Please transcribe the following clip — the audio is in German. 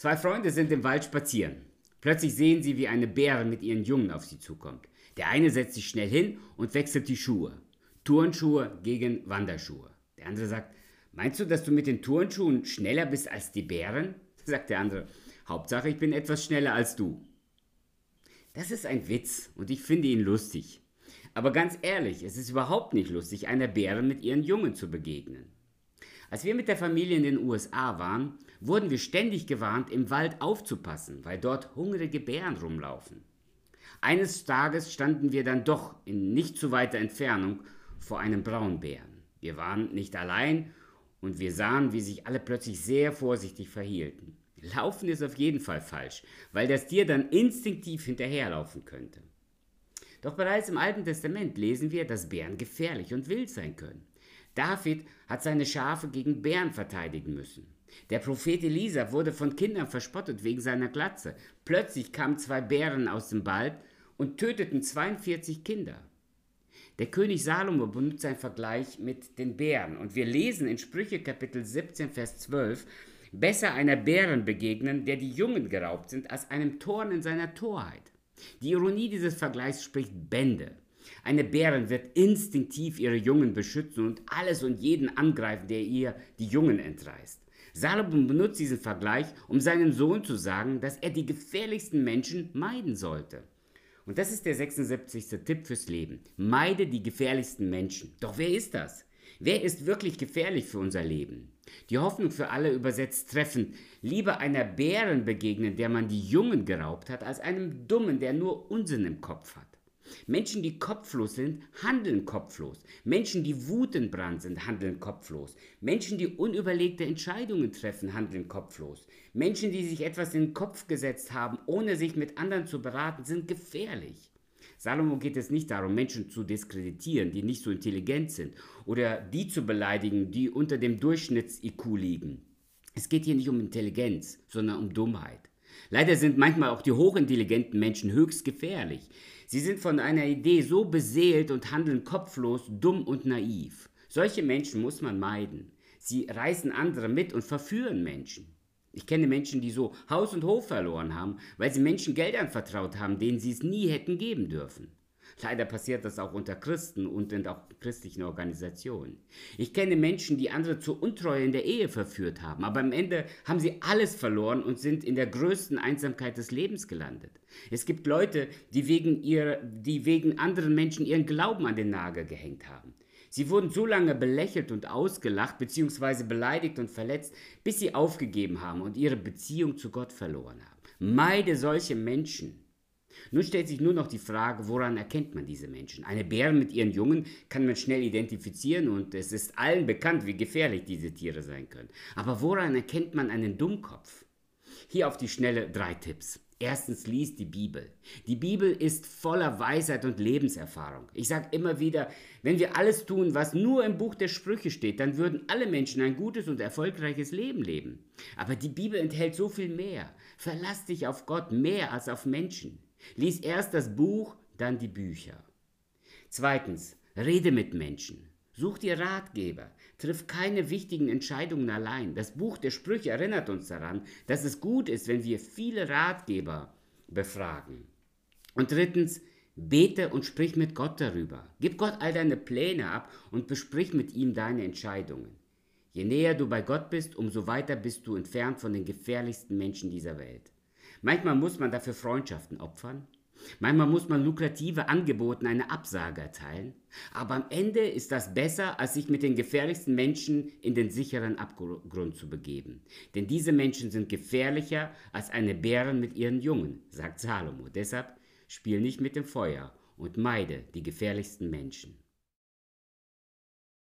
Zwei Freunde sind im Wald spazieren. Plötzlich sehen sie, wie eine Bäre mit ihren Jungen auf sie zukommt. Der eine setzt sich schnell hin und wechselt die Schuhe. Turnschuhe gegen Wanderschuhe. Der andere sagt, meinst du, dass du mit den Turnschuhen schneller bist als die Bären? Sagt der andere, Hauptsache ich bin etwas schneller als du. Das ist ein Witz und ich finde ihn lustig. Aber ganz ehrlich, es ist überhaupt nicht lustig, einer Bären mit ihren Jungen zu begegnen. Als wir mit der Familie in den USA waren, wurden wir ständig gewarnt, im Wald aufzupassen, weil dort hungrige Bären rumlaufen. Eines Tages standen wir dann doch in nicht zu weiter Entfernung vor einem Braunbären. Wir waren nicht allein und wir sahen, wie sich alle plötzlich sehr vorsichtig verhielten. Laufen ist auf jeden Fall falsch, weil das Tier dann instinktiv hinterherlaufen könnte. Doch bereits im Alten Testament lesen wir, dass Bären gefährlich und wild sein können. David hat seine Schafe gegen Bären verteidigen müssen. Der Prophet Elisa wurde von Kindern verspottet wegen seiner Glatze. Plötzlich kamen zwei Bären aus dem Wald und töteten 42 Kinder. Der König Salomo benutzt einen Vergleich mit den Bären und wir lesen in Sprüche Kapitel 17 Vers 12 besser einer Bären begegnen, der die Jungen geraubt sind, als einem Toren in seiner Torheit. Die Ironie dieses Vergleichs spricht Bände. Eine Bärin wird instinktiv ihre Jungen beschützen und alles und jeden angreifen, der ihr die Jungen entreißt. Salomon benutzt diesen Vergleich, um seinem Sohn zu sagen, dass er die gefährlichsten Menschen meiden sollte. Und das ist der 76. Tipp fürs Leben. Meide die gefährlichsten Menschen. Doch wer ist das? Wer ist wirklich gefährlich für unser Leben? Die Hoffnung für alle übersetzt treffend. Lieber einer Bären begegnen, der man die Jungen geraubt hat, als einem Dummen, der nur Unsinn im Kopf hat. Menschen, die kopflos sind, handeln kopflos. Menschen, die wutentbrannt sind, handeln kopflos. Menschen, die unüberlegte Entscheidungen treffen, handeln kopflos. Menschen, die sich etwas in den Kopf gesetzt haben, ohne sich mit anderen zu beraten, sind gefährlich. Salomo geht es nicht darum, Menschen zu diskreditieren, die nicht so intelligent sind, oder die zu beleidigen, die unter dem Durchschnitts-IQ liegen. Es geht hier nicht um Intelligenz, sondern um Dummheit. Leider sind manchmal auch die hochintelligenten Menschen höchst gefährlich. Sie sind von einer Idee so beseelt und handeln kopflos, dumm und naiv. Solche Menschen muss man meiden. Sie reißen andere mit und verführen Menschen. Ich kenne Menschen, die so Haus und Hof verloren haben, weil sie Menschen Geld anvertraut haben, denen sie es nie hätten geben dürfen. Leider passiert das auch unter Christen und in auch christlichen Organisationen. Ich kenne Menschen, die andere zur Untreue in der Ehe verführt haben, aber am Ende haben sie alles verloren und sind in der größten Einsamkeit des Lebens gelandet. Es gibt Leute, die wegen, ihr, die wegen anderen Menschen ihren Glauben an den Nagel gehängt haben. Sie wurden so lange belächelt und ausgelacht bzw. beleidigt und verletzt, bis sie aufgegeben haben und ihre Beziehung zu Gott verloren haben. Meide solche Menschen. Nun stellt sich nur noch die Frage, woran erkennt man diese Menschen? Eine Bären mit ihren Jungen kann man schnell identifizieren und es ist allen bekannt, wie gefährlich diese Tiere sein können. Aber woran erkennt man einen Dummkopf? Hier auf die Schnelle drei Tipps. Erstens liest die Bibel. Die Bibel ist voller Weisheit und Lebenserfahrung. Ich sage immer wieder, wenn wir alles tun, was nur im Buch der Sprüche steht, dann würden alle Menschen ein gutes und erfolgreiches Leben leben. Aber die Bibel enthält so viel mehr. Verlass dich auf Gott mehr als auf Menschen. Lies erst das Buch, dann die Bücher. Zweitens, rede mit Menschen. Such dir Ratgeber. Triff keine wichtigen Entscheidungen allein. Das Buch der Sprüche erinnert uns daran, dass es gut ist, wenn wir viele Ratgeber befragen. Und drittens, bete und sprich mit Gott darüber. Gib Gott all deine Pläne ab und besprich mit ihm deine Entscheidungen. Je näher du bei Gott bist, umso weiter bist du entfernt von den gefährlichsten Menschen dieser Welt. Manchmal muss man dafür Freundschaften opfern. Manchmal muss man lukrative Angeboten eine Absage erteilen. Aber am Ende ist das besser, als sich mit den gefährlichsten Menschen in den sicheren Abgrund zu begeben. Denn diese Menschen sind gefährlicher als eine Bären mit ihren Jungen, sagt Salomo. Deshalb spiel nicht mit dem Feuer und meide die gefährlichsten Menschen.